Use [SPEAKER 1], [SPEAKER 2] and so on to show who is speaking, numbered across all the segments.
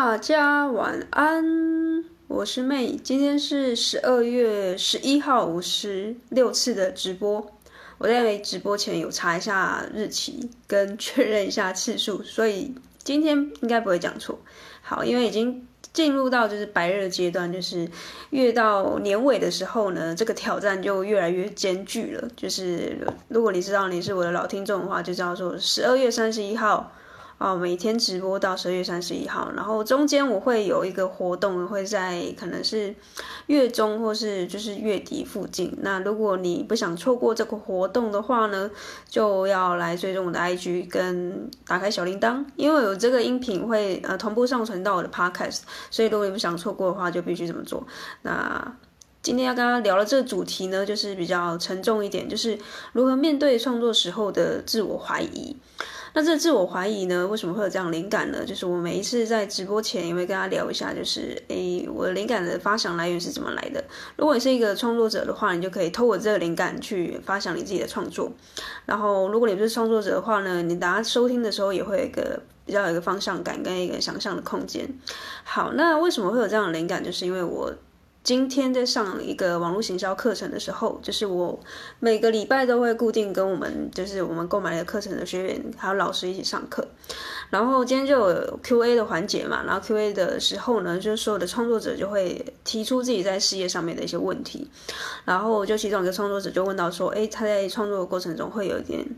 [SPEAKER 1] 大家晚安，我是妹今天是十二月十一号五十六次的直播。我在直播前有查一下日期跟确认一下次数，所以今天应该不会讲错。好，因为已经进入到就是白热阶段，就是越到年尾的时候呢，这个挑战就越来越艰巨了。就是如果你知道你是我的老听众的话，就叫做十二月三十一号。哦，每天直播到十二月三十一号，然后中间我会有一个活动，会在可能是月中或是就是月底附近。那如果你不想错过这个活动的话呢，就要来追踪我的 IG 跟打开小铃铛，因为有这个音频会呃同步上传到我的 Podcast，所以如果你不想错过的话，就必须这么做。那今天要跟大家聊的这个主题呢，就是比较沉重一点，就是如何面对创作时候的自我怀疑。那这自我怀疑呢，为什么会有这样灵感呢？就是我每一次在直播前也会跟大家聊一下，就是诶，我灵感的发想来源是怎么来的。如果你是一个创作者的话，你就可以透过这个灵感去发想你自己的创作。然后，如果你不是创作者的话呢，你大家收听的时候也会有一个比较有一个方向感跟一个想象的空间。好，那为什么会有这样的灵感？就是因为我。今天在上一个网络行销课程的时候，就是我每个礼拜都会固定跟我们，就是我们购买的课程的学员还有老师一起上课。然后今天就有 Q&A 的环节嘛，然后 Q&A 的时候呢，就是所有的创作者就会提出自己在事业上面的一些问题。然后就其中一个创作者就问到说，诶，他在创作的过程中会有一点。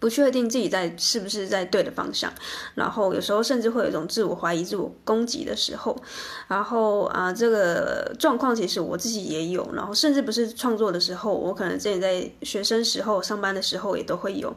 [SPEAKER 1] 不确定自己在是不是在对的方向，然后有时候甚至会有一种自我怀疑、自我攻击的时候，然后啊，这个状况其实我自己也有，然后甚至不是创作的时候，我可能自己在学生时候、上班的时候也都会有。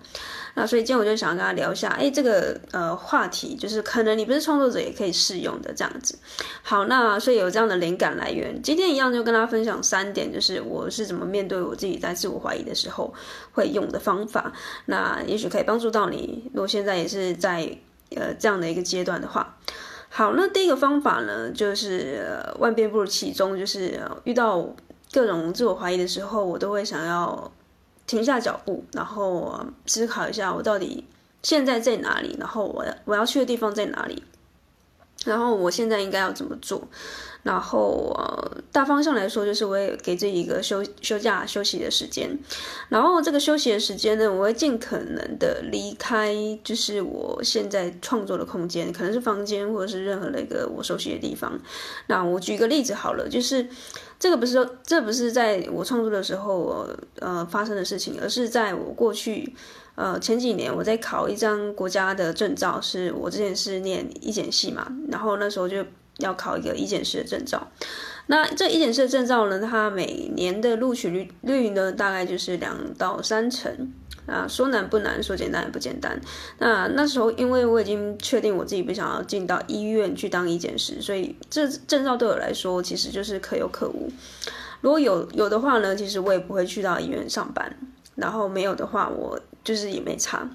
[SPEAKER 1] 那所以今天我就想要跟他聊一下，哎，这个呃话题，就是可能你不是创作者也可以适用的这样子。好，那所以有这样的灵感来源，今天一样就跟大家分享三点，就是我是怎么面对我自己在自我怀疑的时候会用的方法。那。也许可以帮助到你。如果现在也是在呃这样的一个阶段的话，好，那第一个方法呢，就是、呃、万变不如其宗，就是、遇到各种自我怀疑的时候，我都会想要停下脚步，然后、思考一下我到底现在在哪里，然后我我要去的地方在哪里，然后我现在应该要怎么做。然后呃，大方向来说，就是我也给自己一个休休假休息的时间。然后这个休息的时间呢，我会尽可能的离开，就是我现在创作的空间，可能是房间或者是任何的一个我熟悉的地方。那我举个例子好了，就是这个不是说这不是在我创作的时候呃发生的事情，而是在我过去呃前几年我在考一张国家的证照，是我之前是念医检系嘛，然后那时候就。要考一个医检师的证照，那这医检师的证照呢，它每年的录取率率呢，大概就是两到三成啊，说难不难，说简单也不简单。那那时候，因为我已经确定我自己不想要进到医院去当医检师，所以这证照对我来说其实就是可有可无。如果有有的话呢，其实我也不会去到医院上班；然后没有的话，我就是也没差。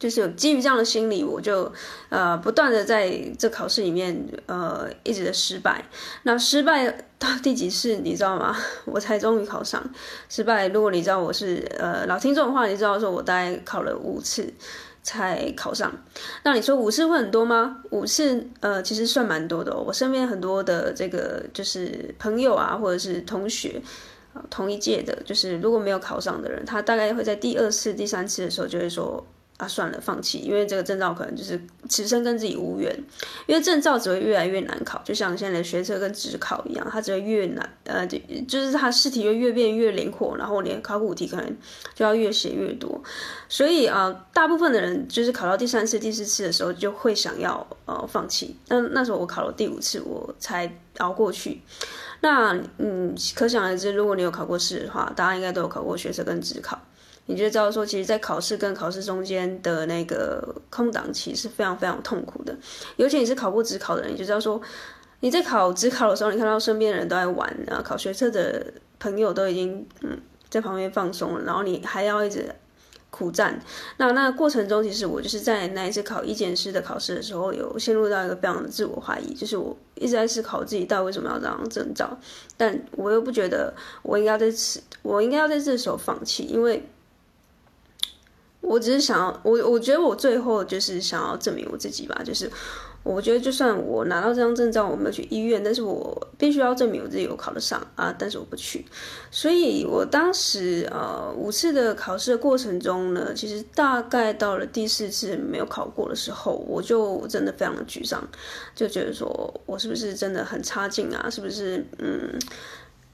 [SPEAKER 1] 就是有基于这样的心理，我就呃不断的在这考试里面呃一直的失败。那失败到第几次你知道吗？我才终于考上。失败，如果你知道我是呃老听众的话，你知道说我大概考了五次才考上。那你说五次会很多吗？五次呃其实算蛮多的。我身边很多的这个就是朋友啊，或者是同学，同一届的，就是如果没有考上的人，他大概会在第二次、第三次的时候就会说。啊，算了，放弃，因为这个证照可能就是此生跟自己无缘，因为证照只会越来越难考，就像现在的学测跟指考一样，它只会越难，呃，就就是它试题会越变越灵活，然后连考古题可能就要越写越多，所以啊、大部分的人就是考到第三次、第四次的时候就会想要呃放弃，那那时候我考了第五次，我才熬过去。那嗯，可想而知，如果你有考过试的话，大家应该都有考过学测跟指考。你就知道说，其实，在考试跟考试中间的那个空档期是非常非常痛苦的。尤其你是考过职考的人，你就知道说，你在考职考的时候，你看到身边的人都在玩啊，考学测的朋友都已经嗯在旁边放松了，然后你还要一直苦战。那那过程中，其实我就是在那一次考一检师的考试的时候，有陷入到一个非常的自我怀疑，就是我一直在思考自己到底为什么要这样证照，但我又不觉得我应该在此，我应该要在这时候放弃，因为。我只是想要，我我觉得我最后就是想要证明我自己吧，就是我觉得就算我拿到这张证照，我没有去医院，但是我必须要证明我自己有考得上啊，但是我不去。所以我当时呃五次的考试的过程中呢，其实大概到了第四次没有考过的时候，我就真的非常的沮丧，就觉得说我是不是真的很差劲啊？是不是嗯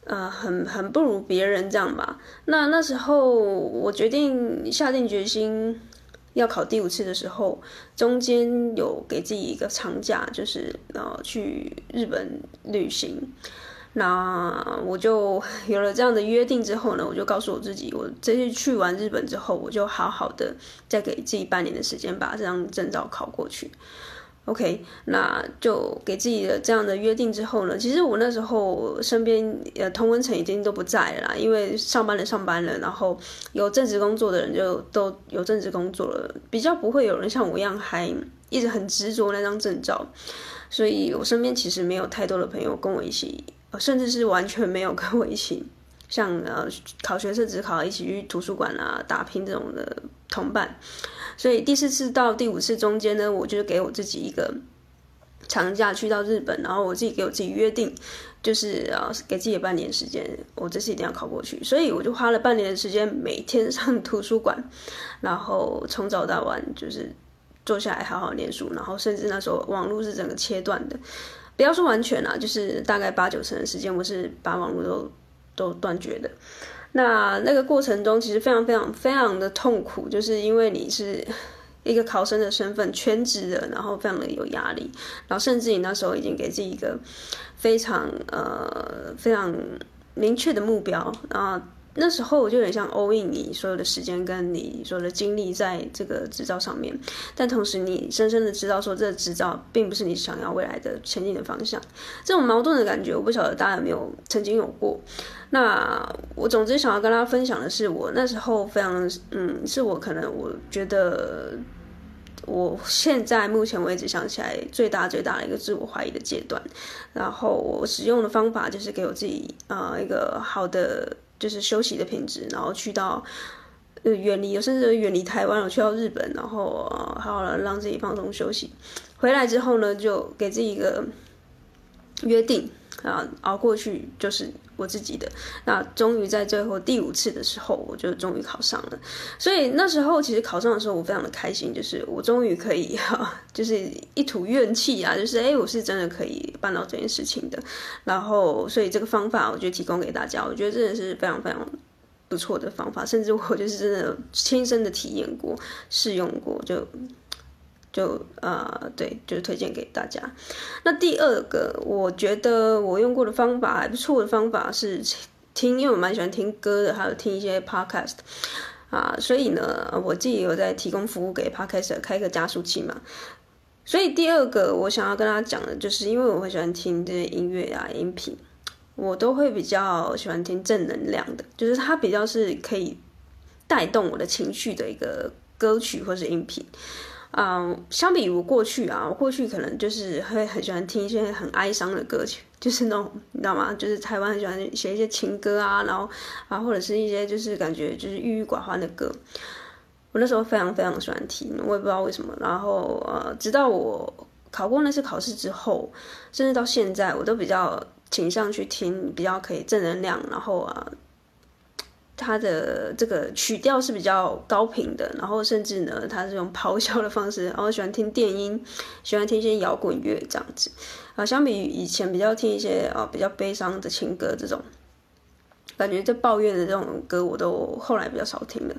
[SPEAKER 1] 呃很很不如别人这样吧？那那时候我决定下定决心。要考第五次的时候，中间有给自己一个长假，就是呃去日本旅行。那我就有了这样的约定之后呢，我就告诉我自己，我这次去完日本之后，我就好好的再给自己半年的时间，把这张证照考过去。OK，那就给自己的这样的约定之后呢，其实我那时候身边呃同温层已经都不在了啦，因为上班的上班了，然后有正职工作的人就都有正职工作了，比较不会有人像我一样还一直很执着那张证照，所以我身边其实没有太多的朋友跟我一起，甚至是完全没有跟我一起，像呃考学测只考一起去图书馆啊打拼这种的同伴。所以第四次到第五次中间呢，我就给我自己一个长假去到日本，然后我自己给我自己约定，就是啊给自己半年时间，我这次一定要考过去。所以我就花了半年的时间，每天上图书馆，然后从早到晚就是坐下来好好念书，然后甚至那时候网络是整个切断的，不要说完全啦，就是大概八九成的时间我是把网络都都断绝的。那那个过程中其实非常非常非常的痛苦，就是因为你是一个考生的身份，全职的，然后非常的有压力，然后甚至你那时候已经给自己一个非常呃非常明确的目标，然后。那时候我就有点像 all in 你所有的时间跟你所有的精力在这个执照上面，但同时你深深的知道说这个执照并不是你想要未来的前进的方向，这种矛盾的感觉我不晓得大家有没有曾经有过。那我总之想要跟大家分享的是，我那时候非常嗯，是我可能我觉得我现在目前为止想起来最大最大的一个自我怀疑的阶段，然后我使用的方法就是给我自己啊、一个好的。就是休息的品质，然后去到呃远离，甚至远离台湾，我去到日本，然后呃好好的让自己放松休息。回来之后呢，就给自己一个约定啊，熬过去就是我自己的。那终于在最后第五次的时候，我就终于考上了。所以那时候其实考上的时候，我非常的开心，就是我终于可以 哈、就是一吐怨气啊，就是哎，我是真的可以办到这件事情的。然后，所以这个方法我就提供给大家，我觉得真的是非常非常不错的方法，甚至我就是真的亲身的体验过、试用过，就。就呃对，就是推荐给大家。那第二个，我觉得我用过的方法还不错的方法是听，因为我蛮喜欢听歌的，还有听一些 podcast 啊，所以呢，我自己有在提供服务给 podcast 开个加速器嘛。所以第二个我想要跟大家讲的，就是因为我会喜欢听这些音乐啊、音频，我都会比较喜欢听正能量的，就是它比较是可以带动我的情绪的一个歌曲或是音频。嗯，相比于我过去啊，我过去可能就是会很喜欢听一些很哀伤的歌曲，就是那种你知道吗？就是台湾很喜欢写一些情歌啊，然后啊或者是一些就是感觉就是郁郁寡欢的歌。我那时候非常非常喜欢听，我也不知道为什么。然后呃，直到我考过那次考试之后，甚至到现在，我都比较倾向去听比较可以正能量，然后啊。它的这个曲调是比较高频的，然后甚至呢，它是用咆哮的方式，然后喜欢听电音，喜欢听一些摇滚乐这样子啊。相比于以前比较听一些啊比较悲伤的情歌这种，感觉这抱怨的这种歌，我都后来比较少听了。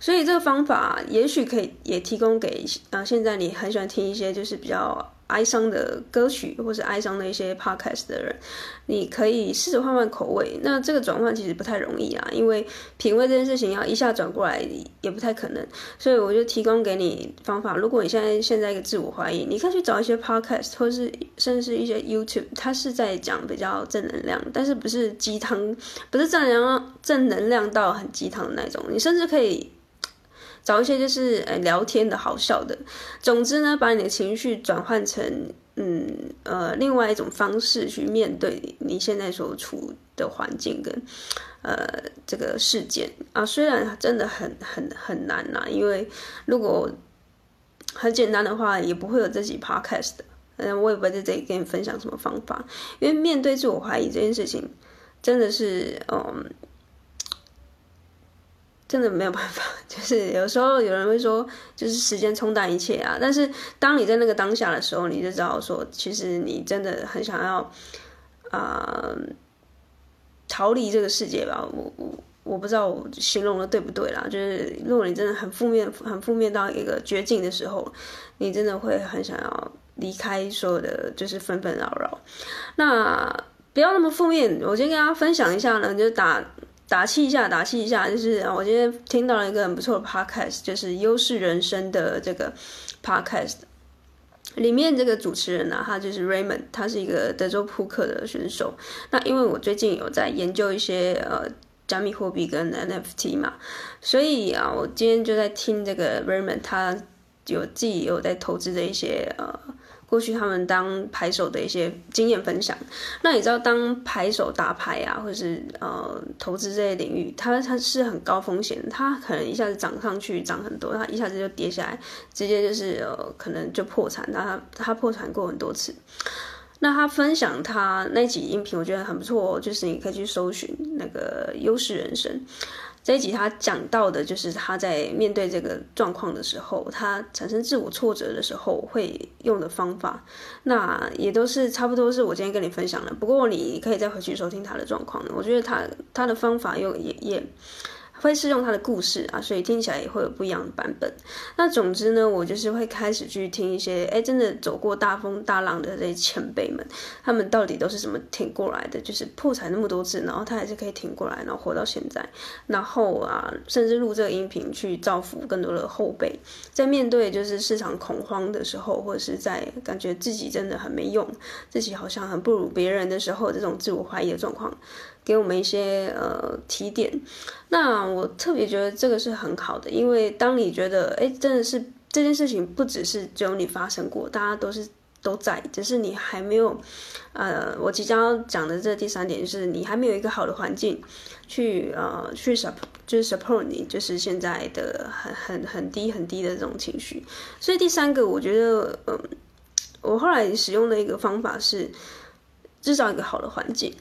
[SPEAKER 1] 所以这个方法也许可以也提供给啊现在你很喜欢听一些就是比较。哀伤的歌曲，或是哀伤的一些 podcast 的人，你可以试着换换口味。那这个转换其实不太容易啊，因为品味这件事情要一下转过来也不太可能。所以我就提供给你方法。如果你现在现在一个自我怀疑，你可以去找一些 podcast，或是甚至是一些 YouTube，它是在讲比较正能量，但是不是鸡汤，不是正能量正能量到很鸡汤的那种。你甚至可以。找一些就是呃聊天的好笑的，总之呢，把你的情绪转换成嗯呃另外一种方式去面对你现在所处的环境跟呃这个事件啊，虽然真的很很很难呐，因为如果很简单的话，也不会有这集 podcast 的。嗯，我也不在这里跟你分享什么方法，因为面对自我怀疑这件事情，真的是，嗯，真的没有办法。就是有时候有人会说，就是时间冲淡一切啊。但是当你在那个当下的时候，你就知道说，其实你真的很想要，啊、逃离这个世界吧。我我我不知道我形容的对不对啦。就是如果你真的很负面、很负面到一个绝境的时候，你真的会很想要。离开所有的就是纷纷扰扰，那不要那么负面。我今天跟大家分享一下呢，就打打气一下，打气一下。就是我今天听到了一个很不错的 podcast，就是优势人生的这个 podcast。里面这个主持人呢、他就是 Raymond，他是一个德州扑克的选手。那因为我最近有在研究一些呃加密货币跟 NFT 嘛，所以啊，我今天就在听这个 Raymond，他有自己有在投资的一些呃。过去他们当牌手的一些经验分享，那你知道当牌手打牌啊，或者是呃投资这些领域，它它是很高风险，它可能一下子涨上去涨很多，它一下子就跌下来，直接就是呃可能就破产，他他破产过很多次。那他分享他那集音频，我觉得很不错，就是你可以去搜寻那个优势人生。这一集他讲到的就是他在面对这个状况的时候，他产生自我挫折的时候会用的方法，那也都是差不多是我今天跟你分享的。不过你可以再回去收听他的状况，我觉得他他的方法又也也。会是用他的故事啊，所以听起来也会有不一样的版本。那总之呢，我就是会开始去听一些，哎，真的走过大风大浪的这些前辈们，他们到底都是怎么挺过来的？就是破产那么多次，然后他还是可以挺过来，然后活到现在。然后啊，甚至录这个音频去造福更多的后辈，在面对就是市场恐慌的时候，或者是在感觉自己真的很没用，自己好像很不如别人的时候，这种自我怀疑的状况。给我们一些呃提点，那我特别觉得这个是很好的，因为当你觉得哎，真的是这件事情不只是只有你发生过，大家都是都在，只是你还没有，呃，我即将要讲的这第三点就是你还没有一个好的环境去呃去 support 就是 support 你就是现在的很很很低很低的这种情绪，所以第三个我觉得嗯、我后来使用的一个方法是制造一个好的环境。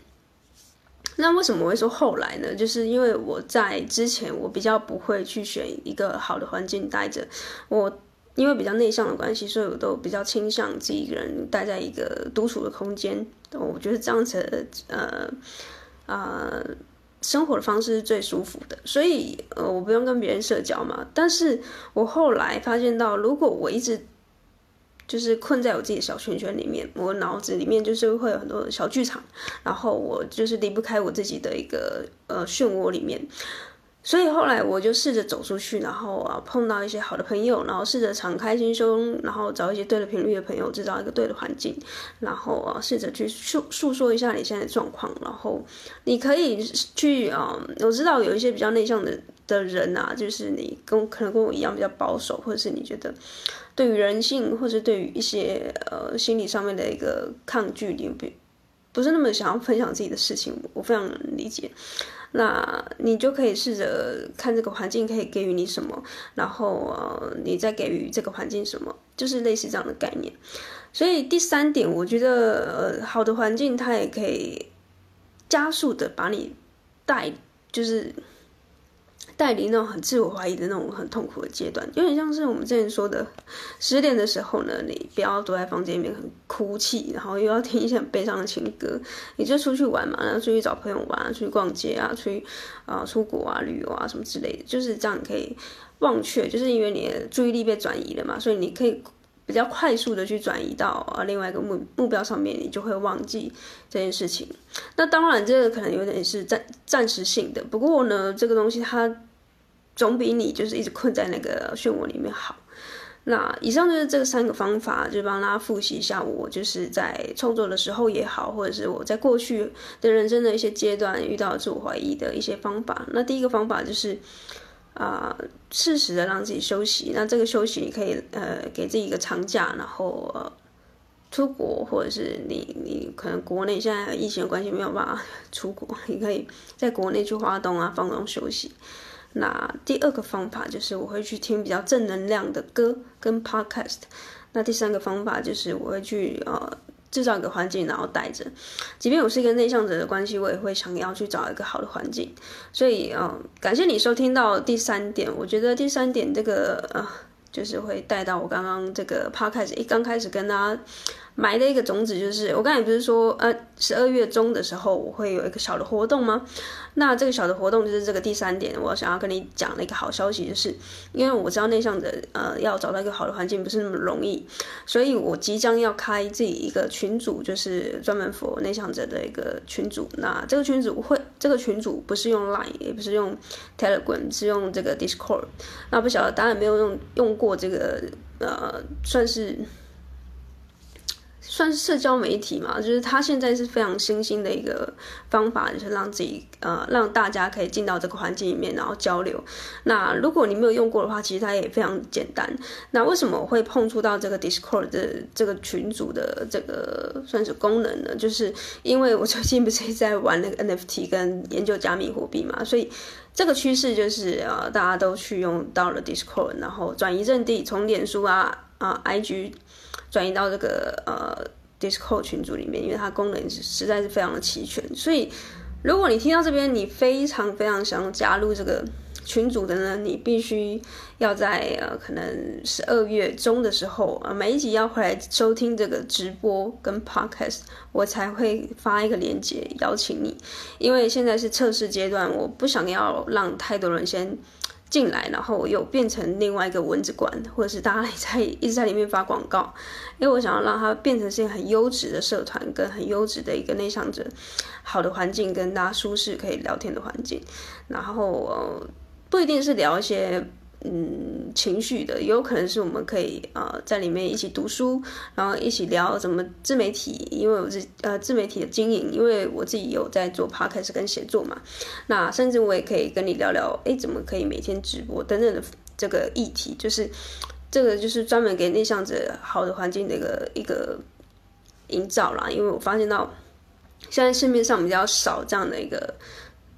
[SPEAKER 1] 那为什么我会说后来呢？就是因为我在之前我比较不会去选一个好的环境待着，我因为比较内向的关系，所以我都比较倾向自己一个人待在一个独处的空间。我觉得这样子呃呃生活的方式是最舒服的，所以呃我不用跟别人社交嘛。但是我后来发现到，如果我一直就是困在我自己的小圈圈里面，我脑子里面就是会有很多小剧场，然后我就是离不开我自己的一个呃漩涡里面，所以后来我就试着走出去，然后啊碰到一些好的朋友，然后试着敞开心胸，然后找一些对的频率的朋友，制造一个对的环境，然后啊试着去诉诉说一下你现在的状况，然后你可以去啊，我知道有一些比较内向的的人啊，就是你跟可能跟我一样比较保守，或者是你觉得。对于人性，或者对于一些呃心理上面的一个抗拒，你不不是那么想要分享自己的事情，我非常理解。那你就可以试着看这个环境可以给予你什么，然后呃你再给予这个环境什么，就是类似这样的概念。所以第三点，我觉得呃好的环境它也可以加速的把你带，就是。带离那种很自我怀疑的那种很痛苦的阶段，有点像是我们之前说的，失恋的时候呢，你不要躲在房间里面很哭泣，然后又要听一些很悲伤的情歌，你就出去玩嘛，然后出去找朋友玩，出去逛街啊，出去啊、出国啊旅游啊什么之类的，就是这样可以忘却，就是因为你的注意力被转移了嘛，所以你可以比较快速的去转移到啊另外一个目目标上面，你就会忘记这件事情。那当然这个可能有点是暂暂时性的，不过呢，这个东西它。总比你就是一直困在那个漩涡里面好。那以上就是这三个方法，就帮大家复习一下。我就是在创作的时候也好，或者是我在过去的人生的一些阶段遇到自我怀疑的一些方法。那第一个方法就是啊，呃、适时的让自己休息。那这个休息你可以呃给自己一个长假，然后、出国，或者是你你可能国内现在疫情的关系没有办法 出国，你可以在国内去花东啊放松休息。那第二个方法就是我会去听比较正能量的歌跟 podcast。那第三个方法就是我会去呃。制造一个环境，然后带着。即便我是一个内向者的关系，我也会想要去找一个好的环境。所以，嗯，感谢你收听到第三点。我觉得第三点这个，呃，就是会带到我刚刚这个 podcast 一刚开始跟大家。埋的一个种子就是，我刚才不是说，呃，十二月中的时候我会有一个小的活动吗？那这个小的活动就是这个第三点，我想要跟你讲的一个好消息，就是因为我知道内向者，呃，要找到一个好的环境不是那么容易，所以我即将要开自己一个群组，就是专门 for 内向者的一个群组。那这个群组会，这个群组不是用 Line，也不是用 Telegram，是用这个 Discord。那不晓得大家有没有用用过这个，呃，算是。算是社交媒体嘛，就是它现在是非常新兴的一个方法，就是让自己呃让大家可以进到这个环境里面，然后交流。那如果你没有用过的话，其实它也非常简单。那为什么我会碰触到这个 Discord 的这个群组的这个算是功能呢？就是因为我最近不是在玩那个 NFT 跟研究加密货币嘛，所以这个趋势就是呃大家都去用到了 Discord，然后转移阵地，从脸书啊啊 IG。转移到这个呃 Discord 群组里面，因为它功能实在是非常的齐全，所以如果你听到这边，你非常非常想加入这个群组的呢，你必须要在呃可能十二月中的时候，呃每一集要回来收听这个直播跟 Podcast，我才会发一个链接邀请你，因为现在是测试阶段，我不想要让太多人先。进来，然后我又变成另外一个蚊子馆，或者是大家在一直在里面发广告，因为我想要让它变成是一个很优质的社团，跟很优质的一个内向者，好的环境，跟大家舒适可以聊天的环境，然后呃，不一定是聊一些。嗯，情绪的也有可能是我们可以呃在里面一起读书，然后一起聊怎么自媒体，因为我是呃自媒体的经营，因为我自己有在做 podcast 跟写作嘛，那甚至我也可以跟你聊聊，哎，怎么可以每天直播等等的这个议题，就是这个就是专门给内向者好的环境的一个一个营造啦，因为我发现到现在市面上比较少这样的一个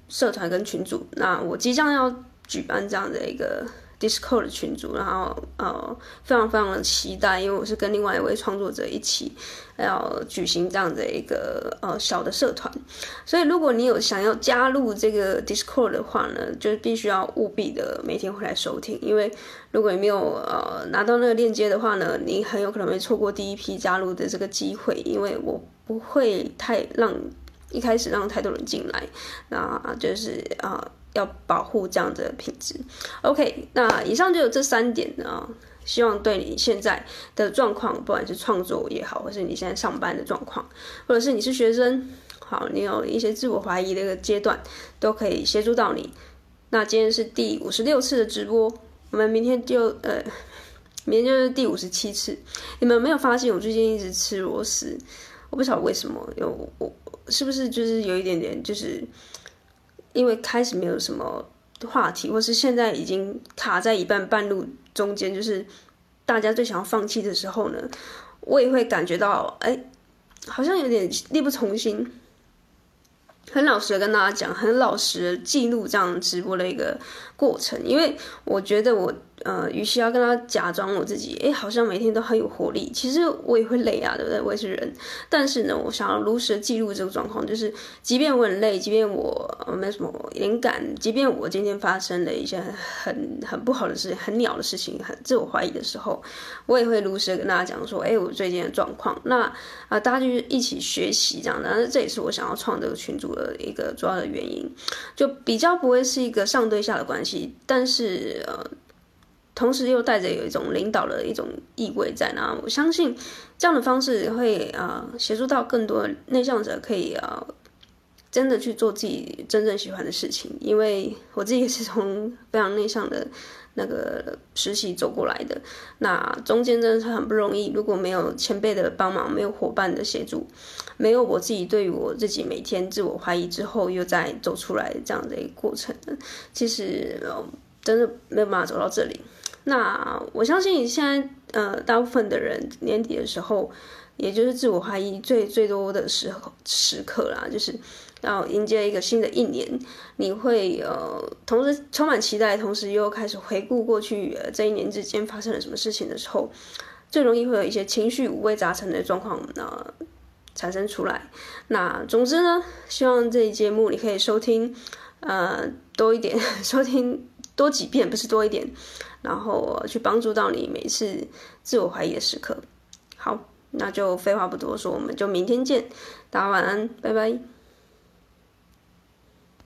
[SPEAKER 1] 社团跟群组，那我即将要举办这样的一个。Discord 的群组，然后呃，非常非常的期待，因为我是跟另外一位创作者一起要举行这样的一个呃小的社团，所以如果你有想要加入这个 Discord 的话呢，就是必须要务必的每天回来收听，因为如果你没有呃拿到那个链接的话呢，你很有可能会错过第一批加入的这个机会，因为我不会太让一开始让太多人进来，那就是啊。要保护这样的品质。OK，那以上就有这三点呢，希望对你现在的状况，不管是创作也好，或是你现在上班的状况，或者是你是学生，好，你有一些自我怀疑的一个阶段，都可以协助到你。那今天是第五十六次的直播，我们明天就呃，明天就是第五十七次。你们没有发现我最近一直吃螺丝？我不晓得为什么，有我是不是就是有一点点就是。因为开始没有什么话题，或是现在已经卡在一半半路中间，就是大家最想要放弃的时候呢，我也会感觉到，哎，好像有点力不从心。很老实的跟大家讲，很老实的记录这样直播的一个过程，因为我觉得我。呃，与其要跟他假装我自己，哎，好像每天都很有活力，其实我也会累啊，对不对？我也是人。但是呢，我想要如实记录这个状况，就是即便我很累，即便我没什么灵感，即便我今天发生了一些很很不好的事情，很鸟的事情，很自我怀疑的时候，我也会如实的跟大家讲说，哎，我最近的状况。那啊、大家就一起学习这样的，但是这也是我想要创这个群组的一个主要的原因，就比较不会是一个上对下的关系，但是呃。同时又带着有一种领导的一种意味在那，我相信这样的方式会呃协助到更多内向者可以呃真的去做自己真正喜欢的事情，因为我自己也是从非常内向的那个实习走过来的，那中间真的是很不容易，如果没有前辈的帮忙，没有伙伴的协助，没有我自己对于我自己每天自我怀疑之后又再走出来这样的一个过程，其实真的没有办法走到这里。那我相信现在，呃，大部分的人年底的时候，也就是自我怀疑最最多的时候时刻啦，就是要迎接一个新的一年，你会呃，同时充满期待，同时又开始回顾过去，这一年之间发生了什么事情的时候，最容易会有一些情绪五味杂陈的状况呃产生出来。那总之呢，希望这一节目你可以收听呃多一点，收听多几遍，不是多一点，然后，我，去帮助到你每次自我怀疑的时刻。好，那就废话不多说，我们就明天见，大家晚安，拜拜。